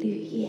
绿叶。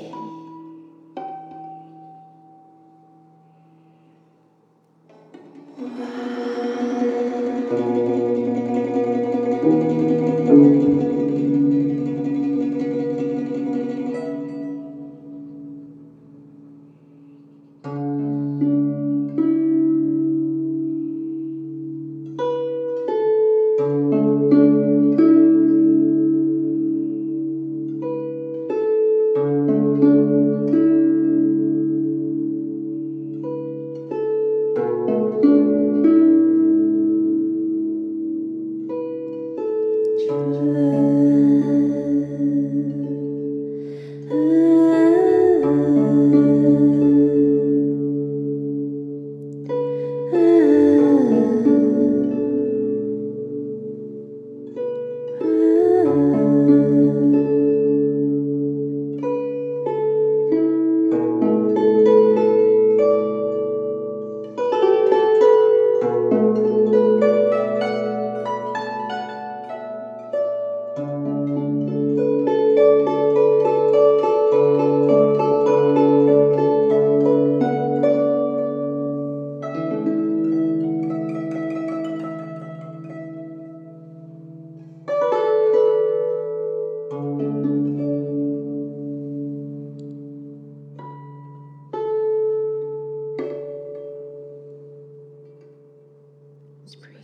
It's pretty.